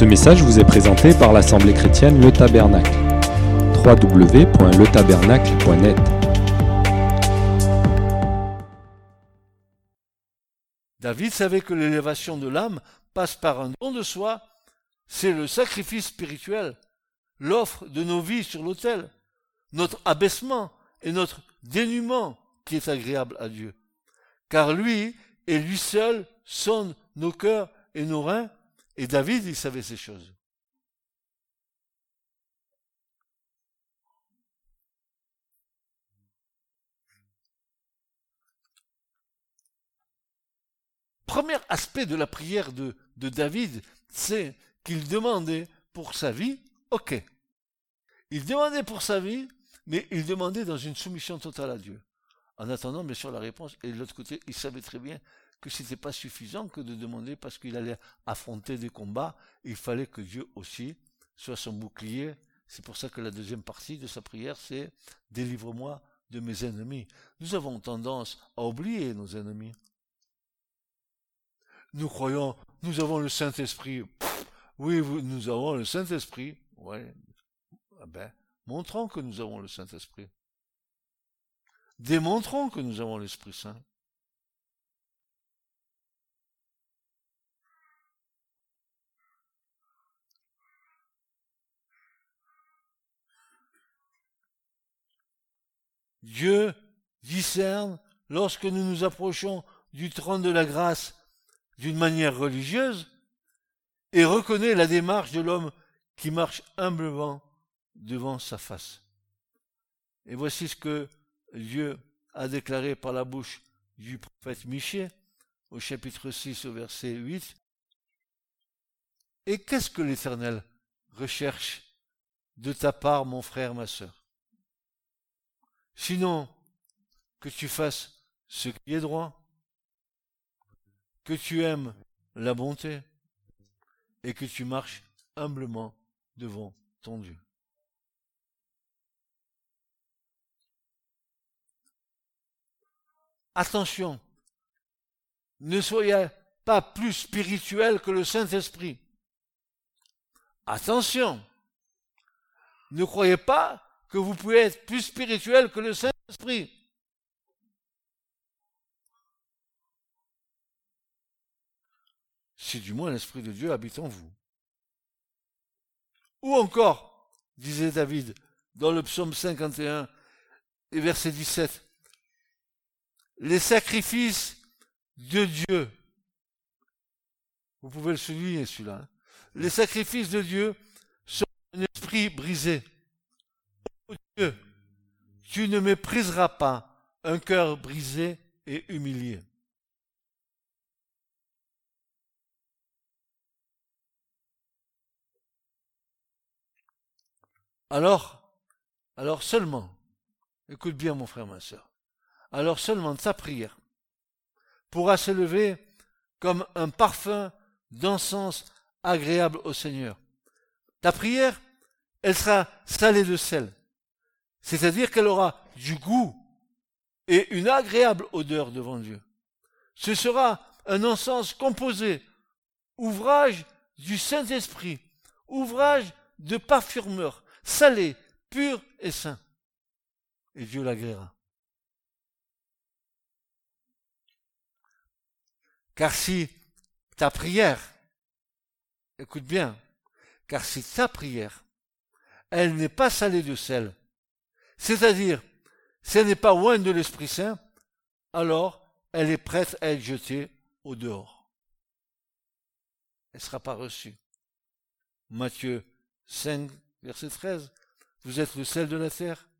Ce message vous est présenté par l'Assemblée chrétienne Le Tabernacle. www.letabernacle.net David savait que l'élévation de l'âme passe par un don de soi, c'est le sacrifice spirituel, l'offre de nos vies sur l'autel, notre abaissement et notre dénuement qui est agréable à Dieu. Car lui et lui seul sonne nos cœurs et nos reins, et David, il savait ces choses. Premier aspect de la prière de, David, c'est qu'il demandait pour sa vie, ok. Il demandait pour sa vie, mais il demandait dans une soumission totale à Dieu. En attendant, bien sûr, la réponse. Et de l'autre côté, il savait très bien que ce n'était pas suffisant que de demander parce qu'il allait affronter des combats. Il fallait que Dieu aussi soit son bouclier. C'est pour ça que la deuxième partie de sa prière, c'est délivre-moi de mes ennemis. Nous avons tendance à oublier nos ennemis. Nous croyons, nous avons le Saint-Esprit. Oui, nous avons le Saint-Esprit. Ouais. Ah ben, montrons que nous avons le Saint-Esprit. Démontrons que nous avons l'Esprit Saint. Dieu discerne lorsque nous nous approchons du trône de la grâce d'une manière religieuse et reconnaît la démarche de l'homme qui marche humblement devant sa face. Et voici ce que Dieu a déclaré par la bouche du prophète Michée au chapitre 6 au verset 8. Et qu'est-ce que l'Éternel recherche de ta part, mon frère, ma sœur? Sinon, que tu fasses ce qui est droit, que tu aimes la bonté et que tu marches humblement devant ton Dieu. Attention, ne soyez pas plus spirituel que le Saint-Esprit. Attention, ne croyez pas que vous pouvez être plus spirituel que le Saint-Esprit. Si du moins l'Esprit de Dieu habite en vous. Ou encore, disait David dans le psaume 51 et verset 17, les sacrifices de Dieu. Vous pouvez le souligner celui-là. Hein. Les sacrifices de Dieu sont un esprit brisé. Oh Dieu, tu ne mépriseras pas un cœur brisé et humilié. Alors, alors seulement, écoute bien mon frère, ma soeur, alors seulement ta prière pourra s'élever comme un parfum d'encens agréable au Seigneur. Ta prière, elle sera salée de sel, c'est-à-dire qu'elle aura du goût et une agréable odeur devant Dieu. Ce sera un encens composé, ouvrage du Saint-Esprit, ouvrage de parfumeur, salé, pur et saint. Et Dieu l'agréera. Car si ta prière, écoute bien, car si ta prière, elle n'est pas salée de sel, c'est-à-dire, si elle n'est pas loin de l'Esprit Saint, alors elle est prête à être jetée au dehors. Elle ne sera pas reçue. Matthieu 5, verset 13. Vous êtes le sel de la terre.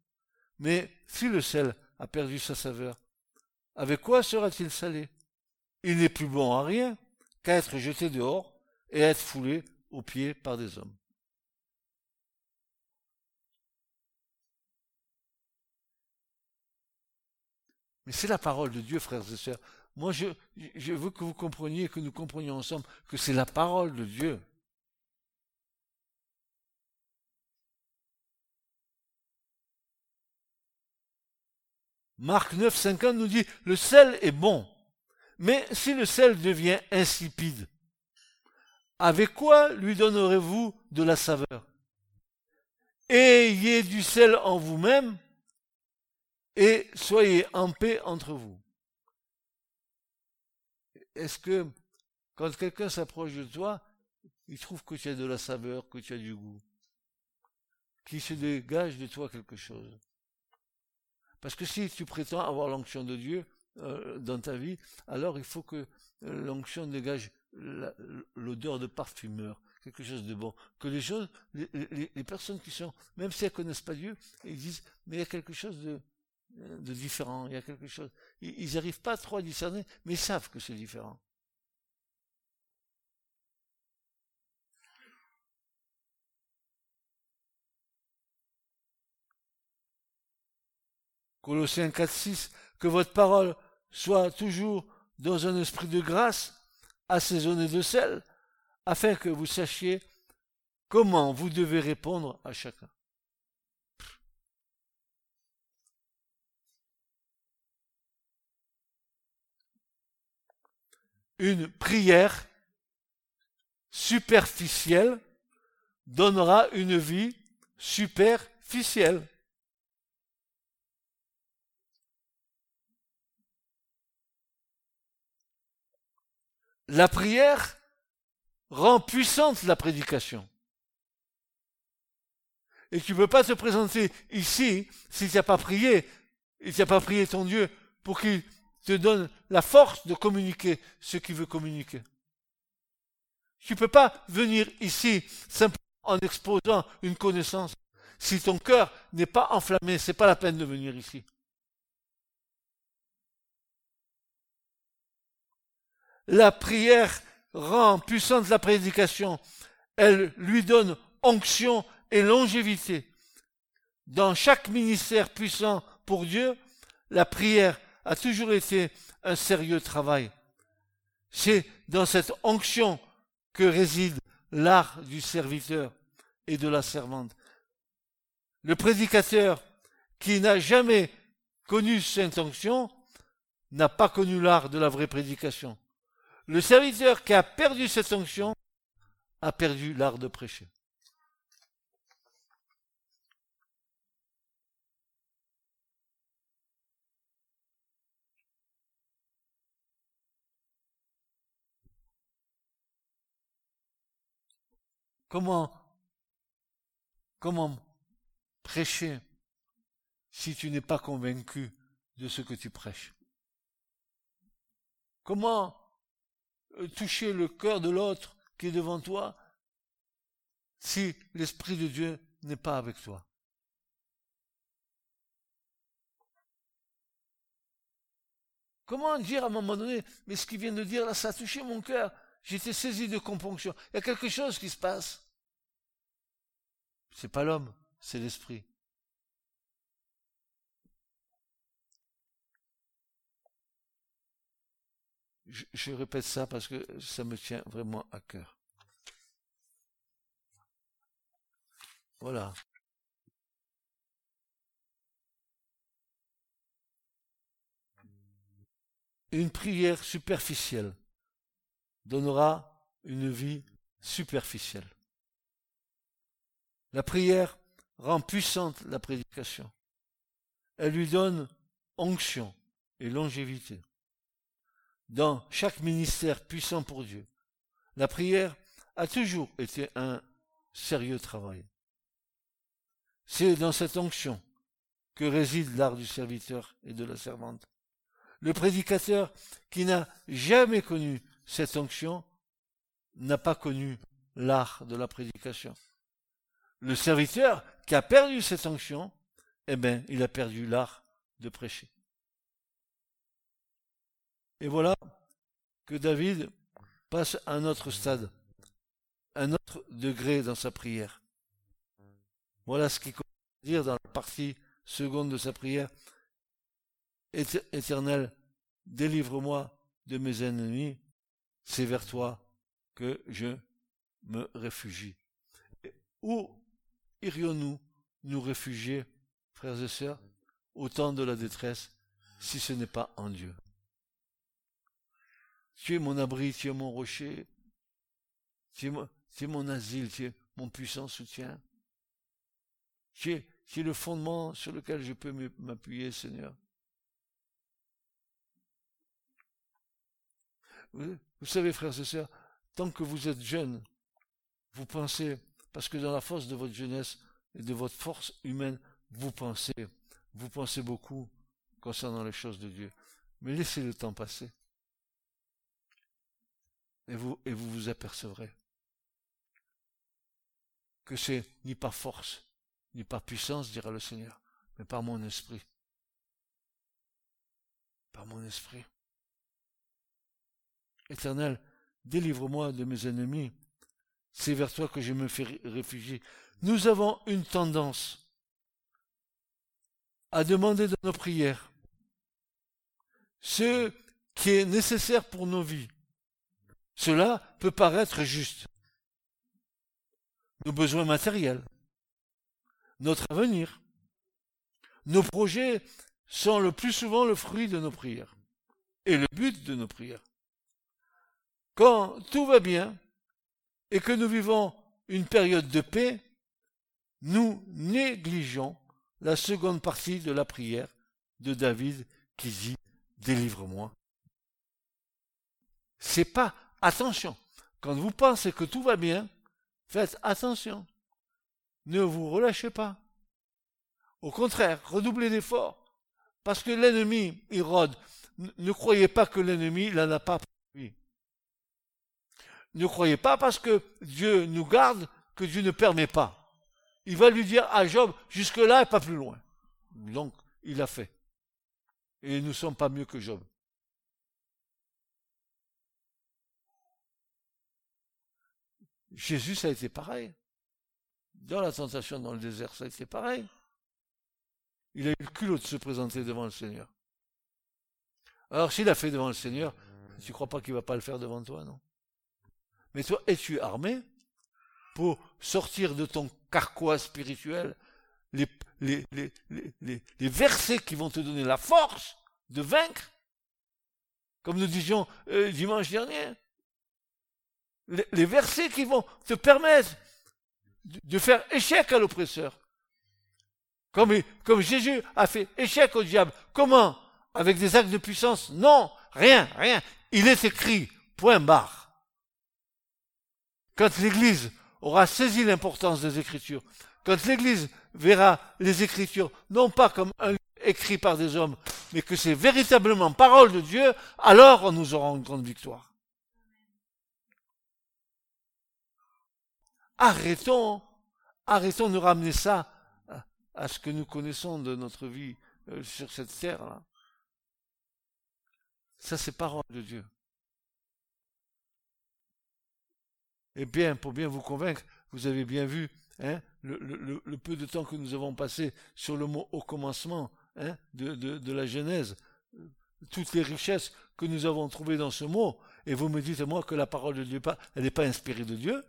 Mais si le sel a perdu sa saveur, avec quoi sera-t-il salé? Il n'est plus bon à rien qu'à être jeté dehors et être foulé aux pieds par des hommes. Mais c'est la parole de Dieu, frères et sœurs. Moi, je, veux que vous compreniez, que nous comprenions ensemble que c'est la parole de Dieu. Marc 9, 50 nous dit, le sel est bon, mais si le sel devient insipide, avec quoi lui donnerez-vous de la saveur? Ayez du sel en vous-même et soyez en paix entre vous. Est-ce que quand quelqu'un s'approche de toi, il trouve que tu as de la saveur, que tu as du goût, qu'il se dégage de toi quelque chose? Parce que si tu prétends avoir l'onction de Dieu euh, dans ta vie, alors il faut que euh, l'onction dégage l'odeur de parfumeur, quelque chose de bon. Que les choses, les, personnes qui sont, même si elles connaissent pas Dieu, ils disent, mais il y a quelque chose de, de différent, il y a quelque chose. Ils n'arrivent pas trop à discerner, mais ils savent que c'est différent. Colossiens 4, 6, que votre parole soit toujours dans un esprit de grâce, assaisonné de sel, afin que vous sachiez comment vous devez répondre à chacun. Une prière superficielle donnera une vie superficielle. La prière rend puissante la prédication. Et tu ne peux pas te présenter ici si tu n'as pas prié, et tu n'as pas prié ton Dieu pour qu'il te donne la force de communiquer ce qu'il veut communiquer. Tu ne peux pas venir ici simplement en exposant une connaissance. Si ton cœur n'est pas enflammé, c'est pas la peine de venir ici. La prière rend puissante la prédication. Elle lui donne onction et longévité. Dans chaque ministère puissant pour Dieu, la prière a toujours été un sérieux travail. C'est dans cette onction que réside l'art du serviteur et de la servante. Le prédicateur qui n'a jamais connu cette onction n'a pas connu l'art de la vraie prédication. Le serviteur qui a perdu cette onction a perdu l'art de prêcher. Comment, prêcher si tu n'es pas convaincu de ce que tu prêches? Comment euh, toucher le cœur de l'autre qui est devant toi si l'Esprit de Dieu n'est pas avec toi? Comment dire à un moment donné, mais ce qu'il vient de dire là, ça a touché mon cœur, j'étais saisi de componction. Il y a quelque chose qui se passe. C'est pas l'homme, c'est l'esprit. Je, répète ça parce que ça me tient vraiment à cœur. Voilà. Une prière superficielle donnera une vie superficielle. La prière rend puissante la prédication. Elle lui donne onction et longévité dans chaque ministère puissant pour Dieu. La prière a toujours été un sérieux travail. C'est dans cette onction que réside l'art du serviteur et de la servante. Le prédicateur qui n'a jamais connu cette onction n'a pas connu l'art de la prédication. Le serviteur qui a perdu cette onction, eh bien, il a perdu l'art de prêcher. Et voilà que David passe à un autre stade, un autre degré dans sa prière. Voilà ce qu'il à dire dans la partie seconde de sa prière. Éternel, délivre-moi de mes ennemis, c'est vers toi que je me réfugie. Où irions-nous nous réfugier, frères et sœurs, au temps de la détresse, si ce n'est pas en Dieu? Tu es mon abri, tu es mon rocher. Tu es, mon, asile, tu es mon puissant soutien. Tu tu es le fondement sur lequel je peux m'appuyer, Seigneur. Vous, savez, frères et sœurs, tant que vous êtes jeunes, vous pensez, parce que dans la force de votre jeunesse et de votre force humaine, vous pensez, vous pensez beaucoup concernant les choses de Dieu. Mais laissez le temps passer. Et vous, et vous vous apercevrez que c'est ni par force, ni par puissance, dira le Seigneur, mais par mon esprit. Par mon esprit. Éternel, délivre-moi de mes ennemis. C'est vers toi que je me fais réfugier. Nous avons une tendance à demander dans nos prières ce qui est nécessaire pour nos vies. Cela peut paraître juste. Nos besoins matériels, notre avenir, nos projets sont le plus souvent le fruit de nos prières et le but de nos prières. Quand tout va bien et que nous vivons une période de paix, nous négligeons la seconde partie de la prière de David qui dit délivre-moi. C'est pas attention. Quand vous pensez que tout va bien, faites attention. Ne vous relâchez pas. Au contraire, redoublez d'efforts. Parce que l'ennemi, il rôde. Ne croyez pas que l'ennemi, n'en a pas lui. Ne croyez pas parce que Dieu nous garde que Dieu ne permet pas. Il va lui dire à Job, jusque-là et pas plus loin. Donc, il a fait. Et nous ne sommes pas mieux que Job. Jésus, ça a été pareil. Dans la tentation dans le désert, ça a été pareil. Il a eu le culot de se présenter devant le Seigneur. Alors, s'il a fait devant le Seigneur, tu ne crois pas qu'il ne va pas le faire devant toi, non? Mais toi, es-tu armé pour sortir de ton carquois spirituel les, versets qui vont te donner la force de vaincre, comme nous disions euh, dimanche dernier? Les, versets qui vont te permettre de, faire échec à l'oppresseur. Comme Jésus a fait échec au diable. Comment? Avec des actes de puissance? Non, rien, rien. Il est écrit, point barre. Quand l'Église aura saisi l'importance des Écritures, quand l'Église verra les Écritures non pas comme un livre écrit par des hommes, mais que c'est véritablement parole de Dieu, alors nous aurons une grande victoire. Arrêtons, arrêtons de ramener ça à, ce que nous connaissons de notre vie euh, sur cette terre-là. Ça, c'est parole de Dieu. Et bien, pour bien vous convaincre, vous avez bien vu hein, le, peu de temps que nous avons passé sur le mot au commencement hein, de, la Genèse, toutes les richesses que nous avons trouvées dans ce mot, et vous me dites moi que la parole de Dieu, elle n'est pas inspirée de Dieu.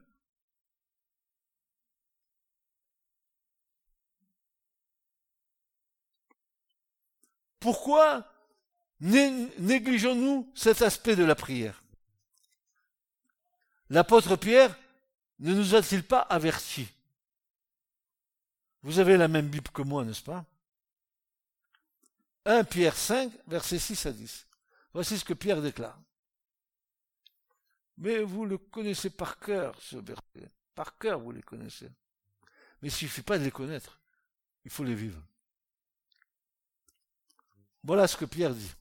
Pourquoi négligeons-nous cet aspect de la prière? L'apôtre Pierre ne nous a-t-il pas avertis? Vous avez la même Bible que moi, n'est-ce pas? 1 Pierre 5, versets 6 à 10. Voici ce que Pierre déclare. Mais vous le connaissez par cœur, ce verset. Par cœur, vous les connaissez. Mais il ne suffit pas de les connaître. Il faut les vivre. Voilà ce que Pierre dit.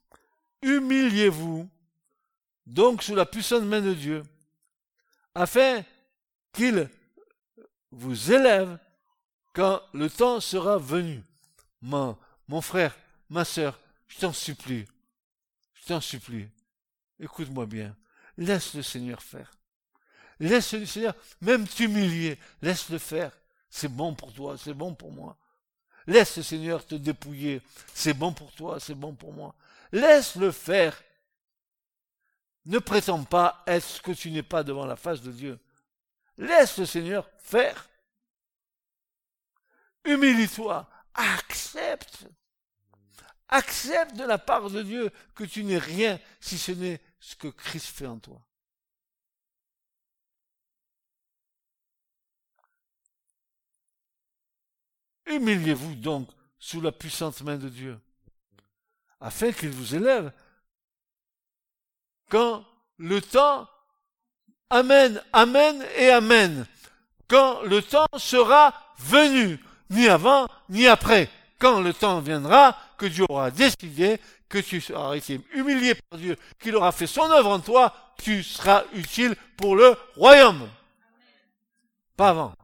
Humiliez-vous donc sous la puissante main de Dieu afin qu'il vous élève quand le temps sera venu. Mon, mon frère, ma sœur, je t'en supplie, je t'en supplie, écoute-moi bien, laisse le Seigneur faire. Laisse le Seigneur même t'humilier, laisse le faire. C'est bon pour toi, c'est bon pour moi. Laisse le Seigneur te dépouiller, c'est bon pour toi, c'est bon pour moi. Laisse le faire. Ne prétends pas, est-ce que tu n'es pas devant la face de Dieu? Laisse le Seigneur faire. Humilie-toi, accepte. Accepte de la part de Dieu que tu n'es rien si ce n'est ce que Christ fait en toi. Humiliez-vous donc sous la puissante main de Dieu, afin qu'il vous élève quand le temps Amen, Amen et Amen. Quand le temps sera venu, ni avant, ni après. Quand le temps viendra, que Dieu aura décidé, que tu auras été humilié par Dieu, qu'il aura fait son œuvre en toi, tu seras utile pour le royaume. Pas avant.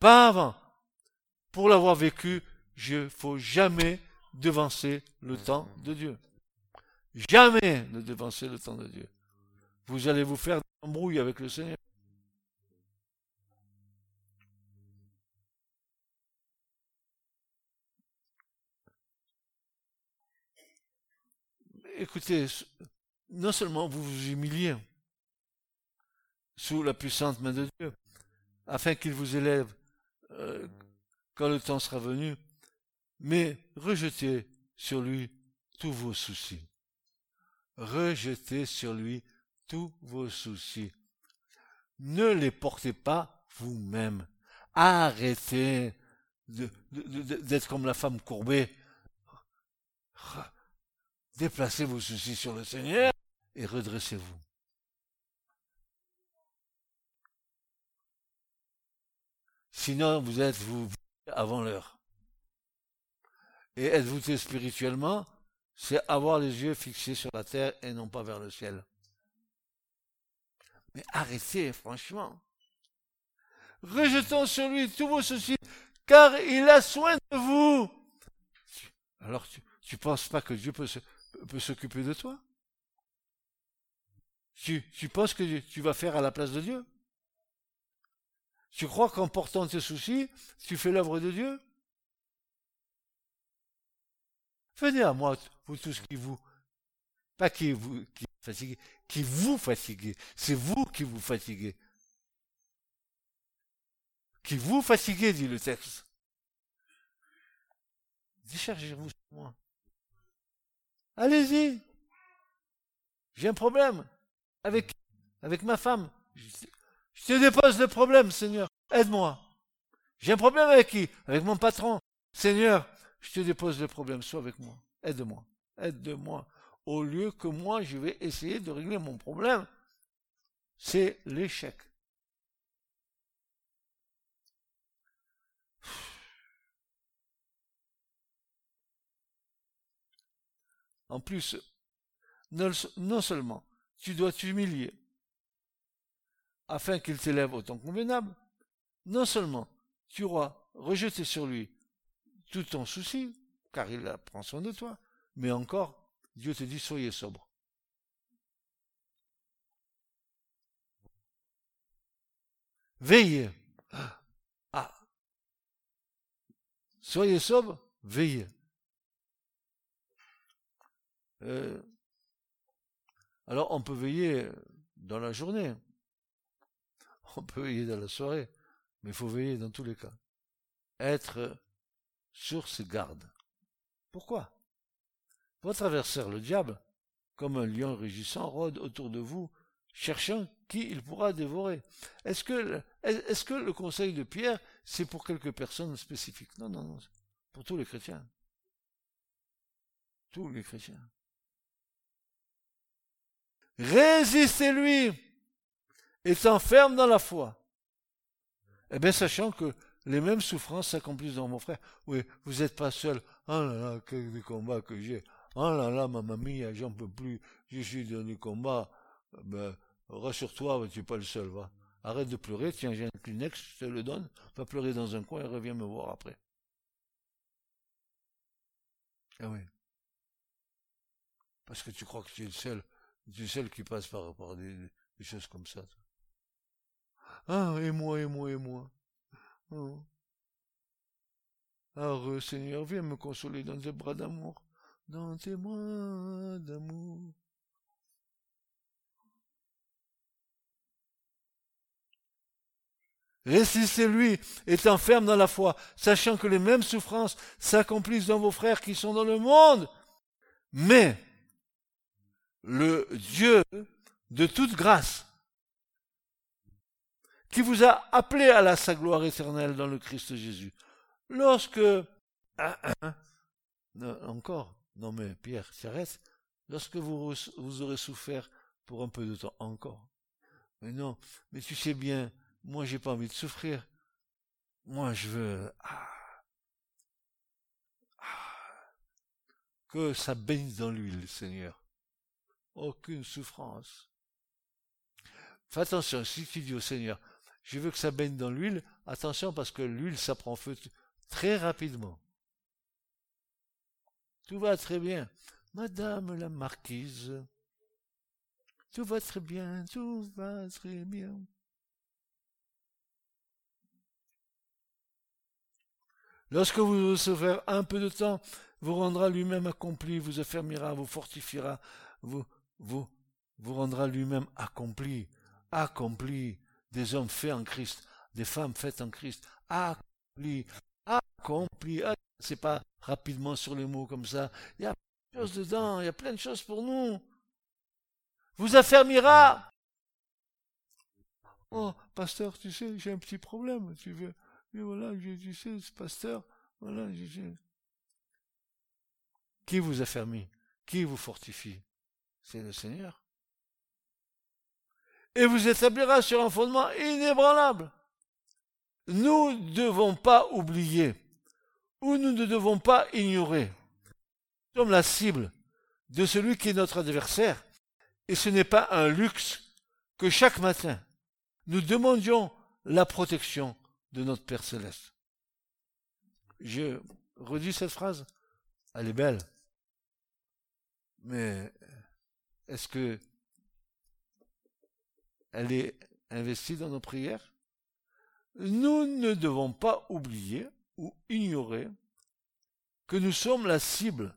Pas avant. Pour l'avoir vécu, je faut jamais devancer le temps de Dieu. Jamais ne devancer le temps de Dieu. Vous allez vous faire des embrouilles avec le Seigneur. Écoutez, non seulement vous vous humiliez sous la puissante main de Dieu, afin qu'il vous élève euh, quand le temps sera venu, mais rejetez sur lui tous vos soucis. Rejetez sur lui tous vos soucis. Ne les portez pas vous-même. Arrêtez d'être comme la femme courbée. Déplacez vos soucis sur le Seigneur et redressez-vous. Sinon, vous êtes vous avant l'heure. Et êtes-vous spirituellement, c'est avoir les yeux fixés sur la terre et non pas vers le ciel. Mais arrêtez, franchement. Rejetons sur lui tous vos soucis, car il a soin de vous. Alors, tu, ne penses pas que Dieu peut, s'occuper de toi? Tu, tu penses que tu vas faire à la place de Dieu? Tu crois qu'en portant tes soucis, tu fais l'œuvre de Dieu? Venez à moi, vous tous qui vous, pas qui vous, qui fatiguez, qui vous fatiguez. C'est vous qui vous fatiguez. Qui vous fatiguez, dit le texte. Déchargez-vous sur moi. Allez-y. J'ai un problème avec, avec ma femme. Je te dépose le problème, Seigneur. Aide-moi. J'ai un problème avec qui? Avec mon patron. Seigneur, je te dépose le problème. Sois avec moi. Aide-moi. Aide-moi. Au lieu que moi, je vais essayer de régler mon problème. C'est l'échec. En plus, non seulement tu dois t'humilier, afin qu'il t'élève au temps convenable, non seulement tu auras rejeté sur lui tout ton souci, car il prend soin de toi, mais encore, Dieu te dit soyez sobre. Veillez. Ah. Soyez sobre, veillez. Euh, alors on peut veiller dans la journée. On peut veiller dans la soirée, mais il faut veiller dans tous les cas. Être sur ses gardes. Pourquoi? Votre adversaire, le diable, comme un lion rugissant, rôde autour de vous, cherchant qui il pourra dévorer. Est-ce que, le conseil de Pierre, c'est pour quelques personnes spécifiques? Non, non, non, pour tous les chrétiens. Tous les chrétiens. Résistez-lui étant ferme dans la foi. Eh bien, sachant que les mêmes souffrances s'accomplissent dans mon frère. Oui, vous n'êtes pas seul. Oh là là, quel combat que j'ai. Oh là là, ma mamie, j'en peux plus. Je suis dans le combat. Ben, rassure-toi, tu n'es pas le seul, va. Arrête de pleurer, tiens, j'ai un Kleenex, je te le donne. Va pleurer dans un coin et reviens me voir après. Ah oui. Parce que tu crois que tu es le seul, tu es le seul qui passe par, par des, des choses comme ça. Ah, et moi, et moi, et moi. Oh. Heureux Seigneur, viens me consoler dans tes bras d'amour, dans tes bras d'amour. Résistez-lui, étant ferme dans la foi, sachant que les mêmes souffrances s'accomplissent dans vos frères qui sont dans le monde. Mais le Dieu de toute grâce, qui vous a appelé à la sa gloire éternelle dans le Christ Jésus. Lorsque, non, encore, non mais Pierre, s'arrête, lorsque vous, vous aurez souffert pour un peu de temps encore. Mais non, mais tu sais bien, moi j'ai pas envie de souffrir. Moi je veux ah, ah, que ça baigne dans l'huile, Seigneur. Aucune souffrance. Fais attention, si tu dis au Seigneur, je veux que ça baigne dans l'huile, attention parce que l'huile, ça prend feu très rapidement. Tout va très bien. Madame la marquise, tout va très bien, tout va très bien. Lorsque vous faire un peu de temps, vous rendra lui-même accompli, vous affermira, vous fortifiera, vous, vous, vous rendra lui-même accompli, accompli, des hommes faits en Christ, des femmes faites en Christ, accompli, accompli, c'est pas rapidement sur les mots comme ça, il y a plein de choses dedans, il y a plein de choses pour nous. Vous affermira. Oh, pasteur, tu sais, j'ai un petit problème, tu veux. Mais voilà, je, tu sais, pasteur, voilà, je, Qui vous affermit Qui vous fortifie? C'est le Seigneur. Et vous établira sur un fondement inébranlable. Nous ne devons pas oublier, ou nous ne devons pas ignorer. Nous sommes la cible de celui qui est notre adversaire, et ce n'est pas un luxe que chaque matin nous demandions la protection de notre Père céleste. Je redis cette phrase, elle est belle, mais est-ce que elle est investie dans nos prières Nous ne devons pas oublier ou ignorer que nous sommes la cible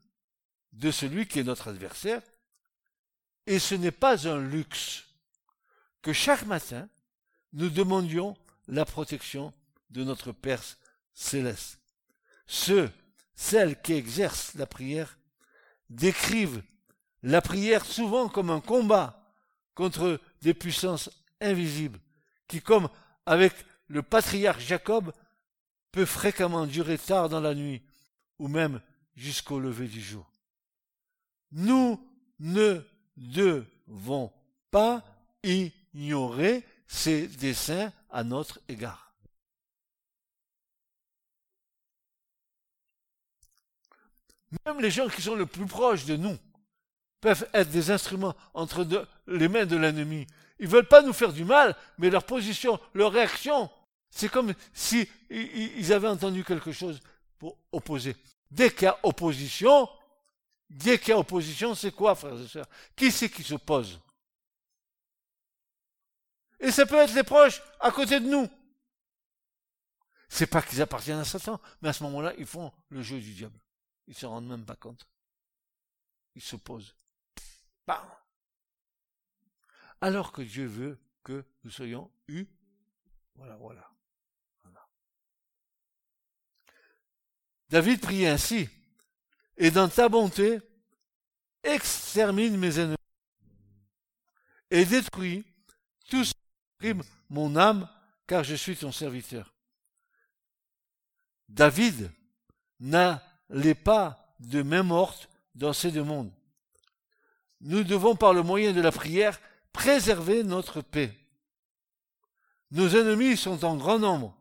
de celui qui est notre adversaire, et ce n'est pas un luxe que chaque matin nous demandions la protection de notre Père céleste. Ceux, celles qui exercent la prière, décrivent la prière souvent comme un combat contre des puissances invisibles, qui, comme avec le patriarche Jacob, peut fréquemment durer tard dans la nuit, ou même jusqu'au lever du jour. Nous ne devons pas ignorer ces desseins à notre égard. Même les gens qui sont le plus proches de nous peuvent être des instruments entre les mains de l'ennemi. Ils veulent pas nous faire du mal, mais leur position, leur réaction, c'est comme si ils avaient entendu quelque chose pour opposer. Dès qu'il y a opposition, dès qu'il y a opposition, c'est quoi, frères et sœurs? Qui c'est qui s'oppose? Et ça peut être les proches à côté de nous. C'est pas qu'ils appartiennent à Satan, mais à ce moment-là, ils font le jeu du diable. Ils se rendent même pas compte. Ils s'opposent. Bam Alors que Dieu veut que nous soyons eus. Voilà, voilà. David prie ainsi. Et dans ta bonté, extermine mes ennemis. Et détruis tout ce qui mon âme, car je suis ton serviteur. David n'a les pas de main morte dans ces deux mondes. Nous devons, par le moyen de la prière, préserver notre paix. Nos ennemis sont en grand nombre,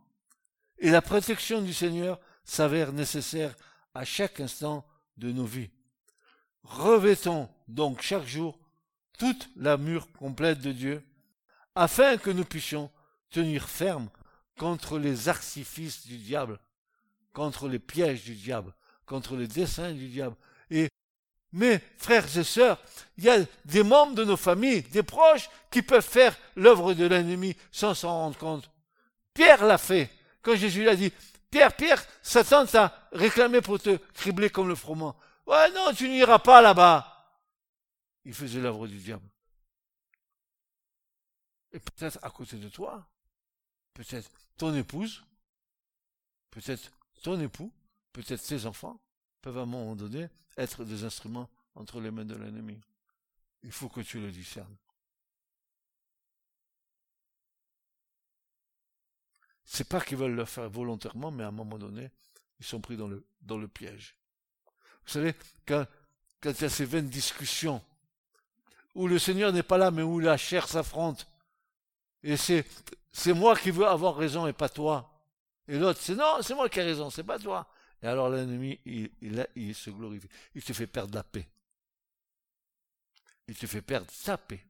et la protection du Seigneur s'avère nécessaire à chaque instant de nos vies. Revêtons donc chaque jour toute la mure complète de Dieu, afin que nous puissions tenir ferme contre les artifices du diable, contre les pièges du diable, contre les desseins du diable. Et mes frères et sœurs, il y a des membres de nos familles, des proches, qui peuvent faire l'œuvre de l'ennemi sans s'en rendre compte. Pierre l'a fait. Quand Jésus l'a dit, Pierre, Pierre, Satan t'a réclamé pour te cribler comme le froment. Ouais, non, tu n'iras pas là-bas. Il faisait l'œuvre du diable. Et peut-être à côté de toi, peut-être ton épouse, peut-être ton époux, peut-être ses enfants, peuvent à un moment donné être des instruments entre les mains de l'ennemi. Il faut que tu le discernes. c'est pas qu'ils veulent le faire volontairement, mais à un moment donné, ils sont pris dans le, dans le piège. Vous savez, quand, quand il y a ces vaines discussions, où le Seigneur n'est pas là, mais où la chair s'affronte, et c'est, c'est moi qui veux avoir raison et pas toi. Et l'autre, c'est non, c'est moi qui ai raison, c'est pas toi. Et alors l'ennemi, il, se glorifie. Il te fait perdre la paix. Il te fait perdre sa paix.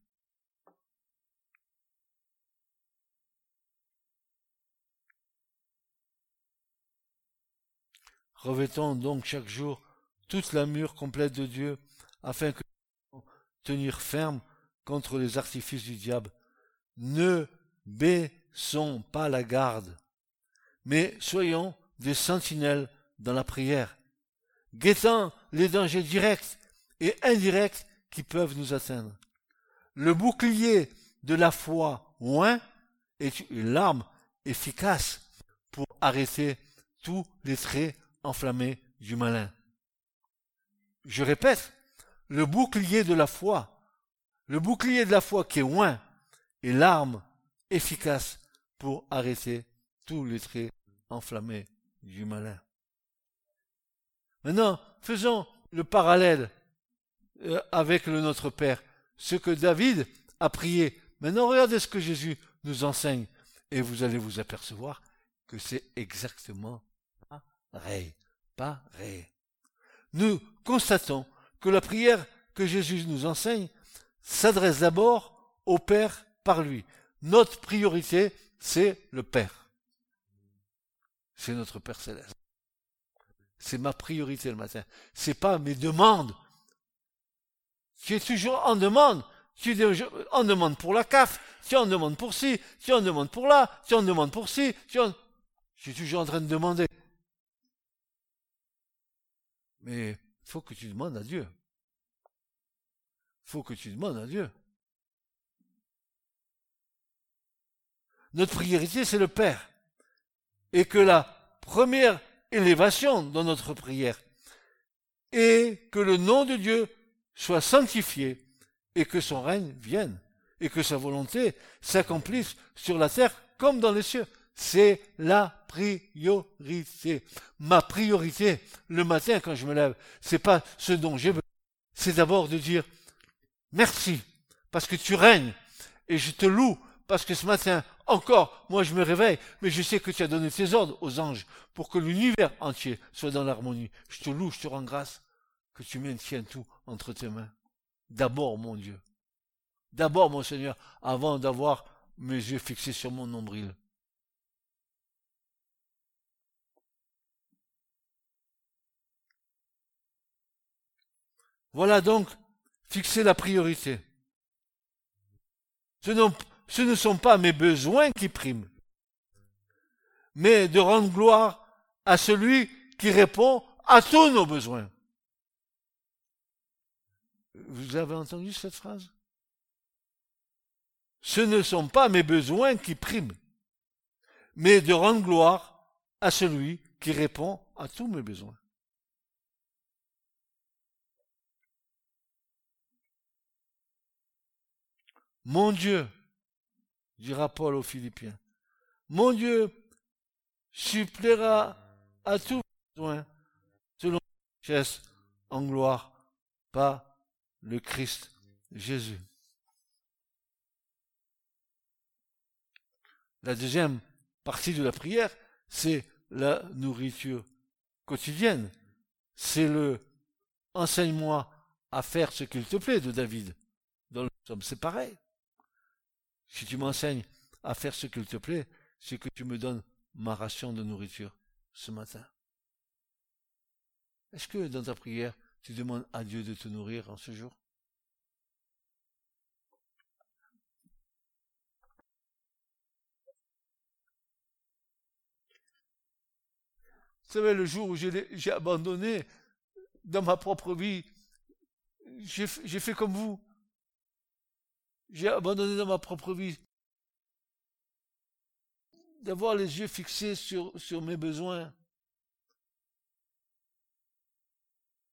Revêtons donc chaque jour toute la mure complète de Dieu, afin que tenir ferme contre les artifices du diable. Ne baissons pas la garde, mais soyons des sentinelles dans la prière, guettant les dangers directs et indirects qui peuvent nous atteindre. Le bouclier de la foi oint est une arme efficace pour arrêter tous les traits enflammés du malin. Je répète, le bouclier de la foi, le bouclier de la foi qui est oint est l'arme efficace pour arrêter tous les traits enflammés du malin. Maintenant, faisons le parallèle euh, avec le Notre Père. Ce que David a prié. Maintenant, regardez ce que Jésus nous enseigne. Et vous allez vous apercevoir que c'est exactement pareil. Pareil. Nous constatons que la prière que Jésus nous enseigne s'adresse d'abord au Père par lui. Notre priorité, c'est le Père. C'est notre Père céleste. C'est ma priorité le matin. C'est pas mes demandes. Tu es toujours en demande. Tu en demande pour la CAF, tu en demande pour ci, tu en demande pour là, tu en demande pour ci, tu es Je suis toujours en train de demander. Mais faut que tu demandes à Dieu. Faut que tu demandes à Dieu. Notre priorité, c'est le Père. Et que la première élévation dans notre prière est que le nom de Dieu soit sanctifié et que son règne vienne et que sa volonté s'accomplisse sur la terre comme dans les cieux. C'est la priorité. Ma priorité le matin quand je me lève, c'est pas ce dont j'ai besoin. C'est d'abord de dire merci parce que tu règnes et je te loue parce que ce matin encore, moi je me réveille, mais je sais que tu as donné tes ordres aux anges pour que l'univers entier soit dans l'harmonie. Je te loue, je te rends grâce que tu maintiennes tout entre tes mains. D'abord, mon Dieu. D'abord, mon Seigneur, avant d'avoir mes yeux fixés sur mon nombril. Voilà donc fixer la priorité. Ce ne sont pas mes besoins qui priment, mais de rendre gloire à celui qui répond à tous nos besoins. Vous avez entendu cette phrase? Ce ne sont pas mes besoins qui priment, mais de rendre gloire à celui qui répond à tous mes besoins. Mon Dieu, dira Paul aux Philippiens, mon Dieu supplera à tous besoins selon richesse en gloire, pas le Christ Jésus. La deuxième partie de la prière, c'est la nourriture quotidienne. C'est le enseigne-moi à faire ce qu'il te plaît de David. Dans le c'est pareil. Si tu m'enseignes à faire ce qu'il te plaît, c'est que tu me donnes ma ration de nourriture ce matin. Est-ce que dans ta prière, tu demandes à Dieu de te nourrir en ce jour? Vous savez, le jour où j'ai abandonné dans ma propre vie, j'ai fait comme vous. J'ai abandonné dans ma propre vie d'avoir les yeux fixés sur, sur mes besoins,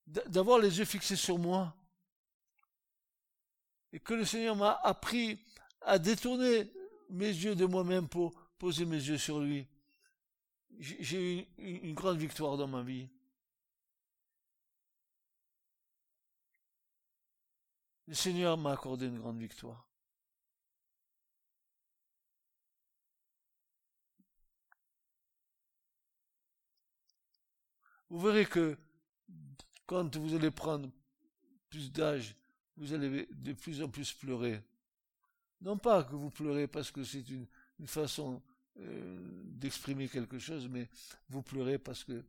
d'avoir les yeux fixés sur moi, et que le Seigneur m'a appris à détourner mes yeux de moi-même pour poser mes yeux sur lui, j'ai eu une grande victoire dans ma vie. Le Seigneur m'a accordé une grande victoire. Vous verrez que quand vous allez prendre plus d'âge, vous allez de plus en plus pleurer. Non pas que vous pleurez parce que c'est une, façon euh, d'exprimer quelque chose, mais vous pleurez parce que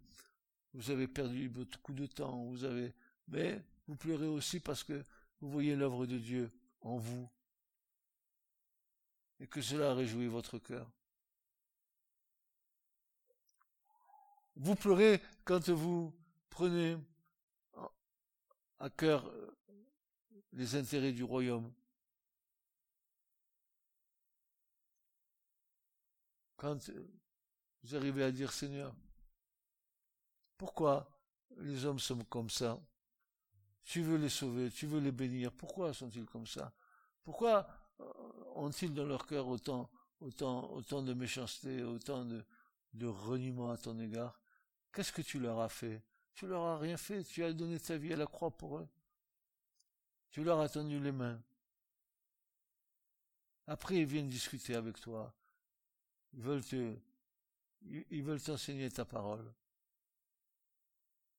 vous avez perdu beaucoup de temps, vous avez, mais vous pleurez aussi parce que vous voyez l'œuvre de Dieu en vous et que cela réjouit votre cœur. Vous pleurez quand vous prenez à cœur euh, les intérêts du royaume. Quand euh, vous arrivez à dire Seigneur, pourquoi les hommes sont comme ça? Tu veux les sauver, tu veux les bénir, pourquoi sont-ils comme ça? Pourquoi euh, ont-ils dans leur cœur autant, de méchanceté, autant de, de reniement à ton égard? Qu'est-ce que tu leur as fait? Tu leur as rien fait, tu as donné ta vie à la croix pour eux. Tu leur as tendu les mains. Après, ils viennent discuter avec toi. Ils veulent te, ils veulent t'enseigner ta parole.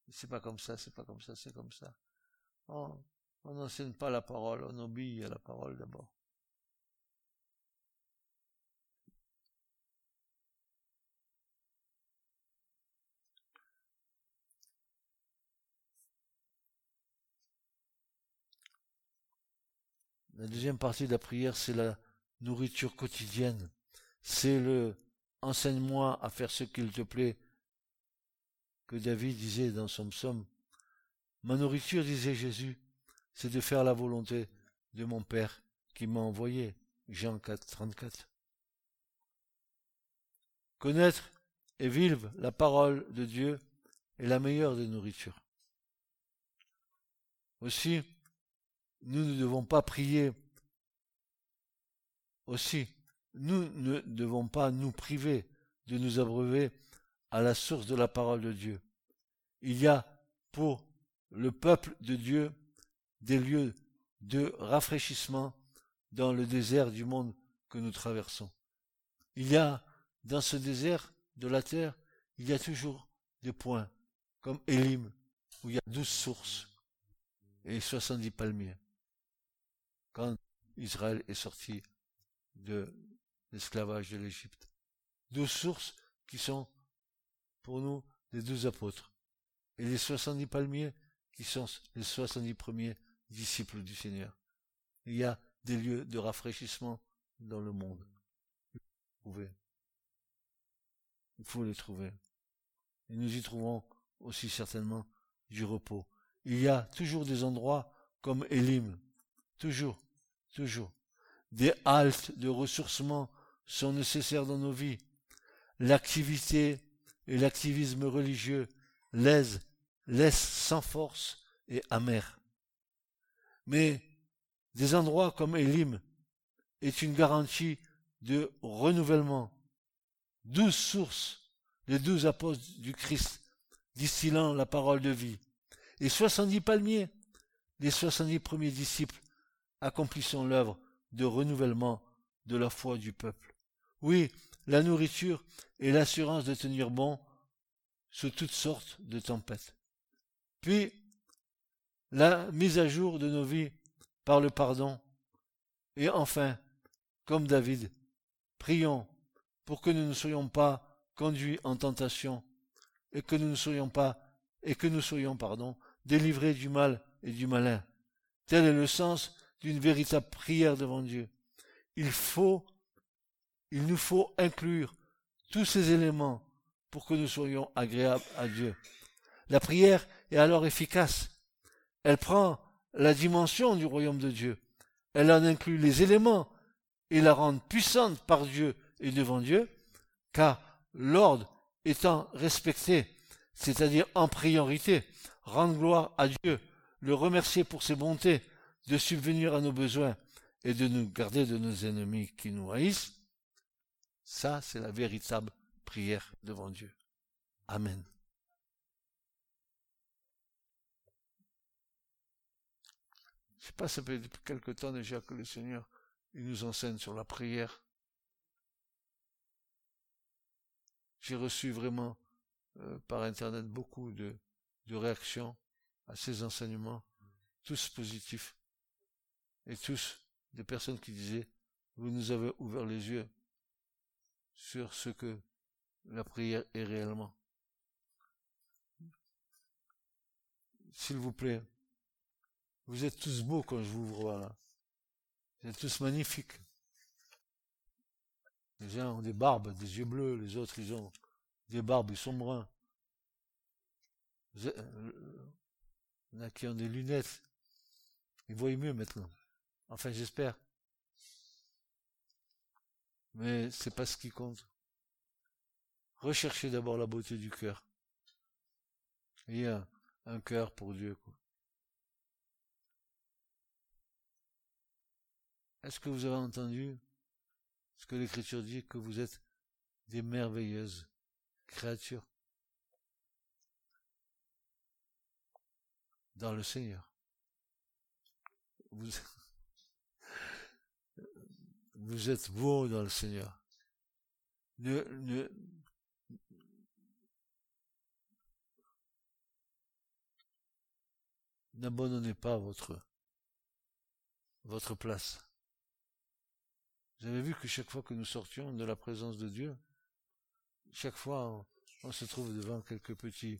C'est pas comme ça, c'est pas comme ça, c'est comme ça. on n'enseigne pas la parole, on obéit à la parole d'abord. La deuxième partie de la prière, c'est la nourriture quotidienne. C'est le enseigne-moi à faire ce qu'il te plaît que David disait dans son psaume. Ma nourriture, disait Jésus, c'est de faire la volonté de mon Père qui m'a envoyé. Jean 4, 34. Connaître et vivre la parole de Dieu est la meilleure des nourritures. Aussi, nous ne devons pas prier aussi. Nous ne devons pas nous priver de nous abreuver à la source de la parole de Dieu. Il y a pour le peuple de Dieu des lieux de rafraîchissement dans le désert du monde que nous traversons. Il y a dans ce désert de la terre, il y a toujours des points, comme Élim, où il y a douze sources et soixante-dix palmiers quand Israël est sorti de l'esclavage de l'Égypte. Deux sources qui sont pour nous les deux apôtres et les soixante-dix palmiers qui sont les soixante-dix premiers disciples du Seigneur. Il y a des lieux de rafraîchissement dans le monde. Il faut les trouver. Et nous y trouvons aussi certainement du repos. Il y a toujours des endroits comme Elim, Toujours, toujours. Des haltes de ressourcement sont nécessaires dans nos vies. L'activité et l'activisme religieux laissent, laissent sans force et amer. Mais des endroits comme Elim est une garantie de renouvellement. Douze sources, les douze apôtres du Christ, distillant la parole de vie. Et soixante-dix palmiers, les soixante-dix premiers disciples accomplissons l'œuvre de renouvellement de la foi du peuple. Oui, la nourriture est l'assurance de tenir bon sous toutes sortes de tempêtes. Puis, la mise à jour de nos vies par le pardon. Et enfin, comme David, prions pour que nous ne soyons pas conduits en tentation et que nous ne soyons pas et que nous soyons, pardon, délivrés du mal et du malin. Tel est le sens d'une véritable prière devant Dieu. Il faut, il nous faut inclure tous ces éléments pour que nous soyons agréables à Dieu. La prière est alors efficace. Elle prend la dimension du royaume de Dieu. Elle en inclut les éléments et la rend puissante par Dieu et devant Dieu, car l'ordre étant respecté, c'est-à-dire en priorité, rendre gloire à Dieu, le remercier pour ses bontés, de subvenir à nos besoins et de nous garder de nos ennemis qui nous haïssent, ça c'est la véritable prière devant Dieu. Amen. Je sais pas, ça fait depuis quelque temps déjà que le Seigneur, nous enseigne sur la prière. J'ai reçu vraiment euh, par Internet beaucoup de, de réactions à ces enseignements, tous positifs, et tous des personnes qui disaient, vous nous avez ouvert les yeux sur ce que la prière est réellement. S'il vous plaît, vous êtes tous beaux quand je vous vois là. Vous êtes tous magnifiques. Les uns ont des barbes, des yeux bleus, les autres ils ont des barbes, ils sont bruns. Euh, il y en a qui ont des lunettes. Ils voient mieux maintenant. Enfin, j'espère. Mais c'est pas ce qui compte. Recherchez d'abord la beauté du cœur. Il y a un cœur pour Dieu. Est-ce que vous avez entendu ce que l'Écriture dit que vous êtes des merveilleuses créatures dans le Seigneur? Vous êtes beaux dans le Seigneur. Ne, ne, n'abandonnez pas votre, votre place. Vous avez vu que chaque fois que nous sortions de la présence de Dieu, chaque fois on, se trouve devant quelques petits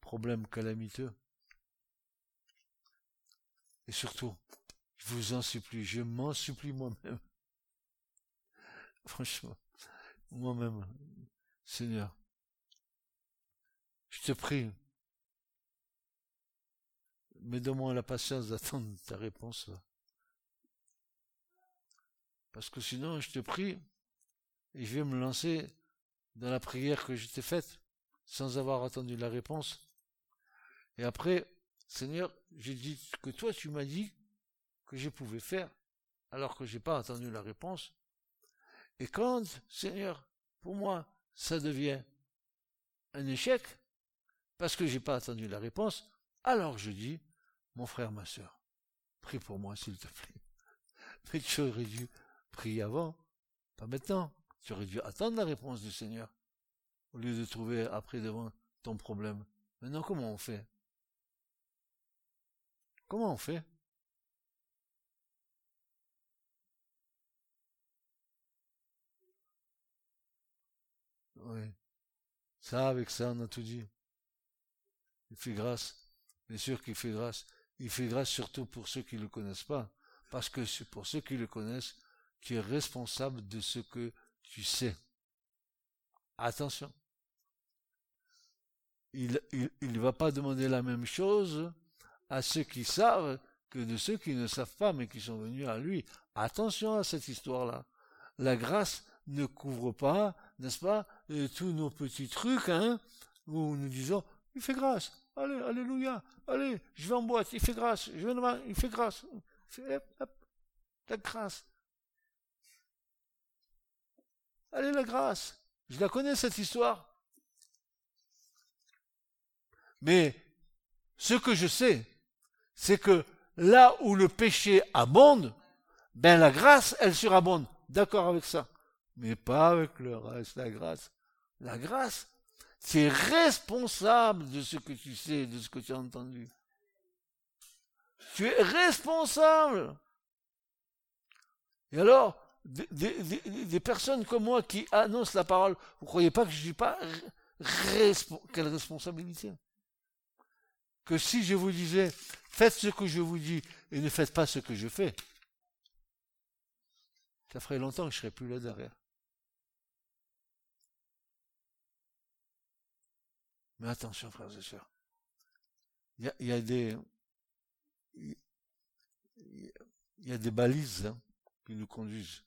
problèmes calamiteux. Et surtout, je vous en supplie, je m'en supplie moi-même. Franchement, moi-même, Seigneur, je te prie, mais donne-moi la patience d'attendre ta réponse. Parce que sinon, je te prie, et je vais me lancer dans la prière que je t'ai faite, sans avoir attendu la réponse. Et après, Seigneur, j'ai dit que toi tu m'as dit que je pouvais faire, alors que j'ai pas attendu la réponse. Et quand, Seigneur, pour moi, ça devient un échec, parce que j'ai pas attendu la réponse, alors je dis, mon frère, ma soeur, prie pour moi, s'il te plaît. Mais tu aurais dû prier avant, pas maintenant. Tu aurais dû attendre la réponse du Seigneur, au lieu de trouver après devant ton problème. Maintenant, comment on fait? Comment on fait? Oui. Ça, avec ça, on a tout dit. Il fait grâce. Bien sûr qu'il fait grâce. Il fait grâce surtout pour ceux qui ne le connaissent pas. Parce que c'est pour ceux qui le connaissent, tu es responsable de ce que tu sais. Attention. Il ne il, va pas demander la même chose à ceux qui savent que de ceux qui ne savent pas mais qui sont venus à lui. Attention à cette histoire-là. La grâce ne couvre pas, n'est-ce pas, euh, tous nos petits trucs, hein, où nous disons, il fait grâce. Allez, alléluia. Allez, je vais en boîte. Il fait grâce. Je vais demain, il fait grâce. la grâce. Allez, la grâce. Je la connais, cette histoire. Mais, ce que je sais, c'est que là où le péché abonde, ben la grâce, elle surabonde. D'accord avec ça. Mais pas avec le reste, la grâce. La grâce, es responsable de ce que tu sais, de ce que tu as entendu. Tu es responsable. Et alors, des, personnes comme moi qui annoncent la parole, vous croyez pas que je suis pas quelle responsabilité? Que si je vous disais, faites ce que je vous dis et ne faites pas ce que je fais, ça ferait longtemps que je serais plus là derrière. Mais attention, frères et sœurs. Il y a, des, balises hein, qui nous conduisent.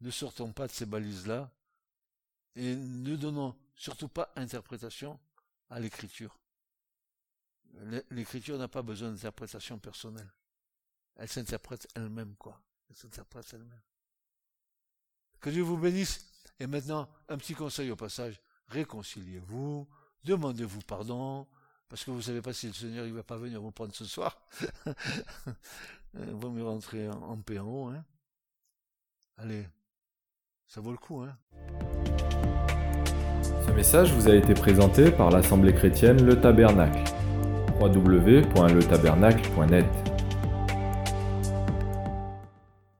Ne sortons pas de ces balises-là et ne donnons surtout pas interprétation à l'écriture. L'écriture n'a pas besoin d'interprétation personnelle. Elle s'interprète elle-même, quoi. Elle s'interprète elle-même. Que Dieu vous bénisse. Et maintenant, un petit conseil au passage. réconciliez-vous, demandez-vous pardon, parce que vous ne savez pas si le Seigneur il va pas venir vous prendre ce soir. Vaut mieux rentrer en paix en haut. Hein. Allez, ça vaut le coup. Hein. Ce message vous a été présenté par l'Assemblée chrétienne Le Tabernacle. www.letabernacle.net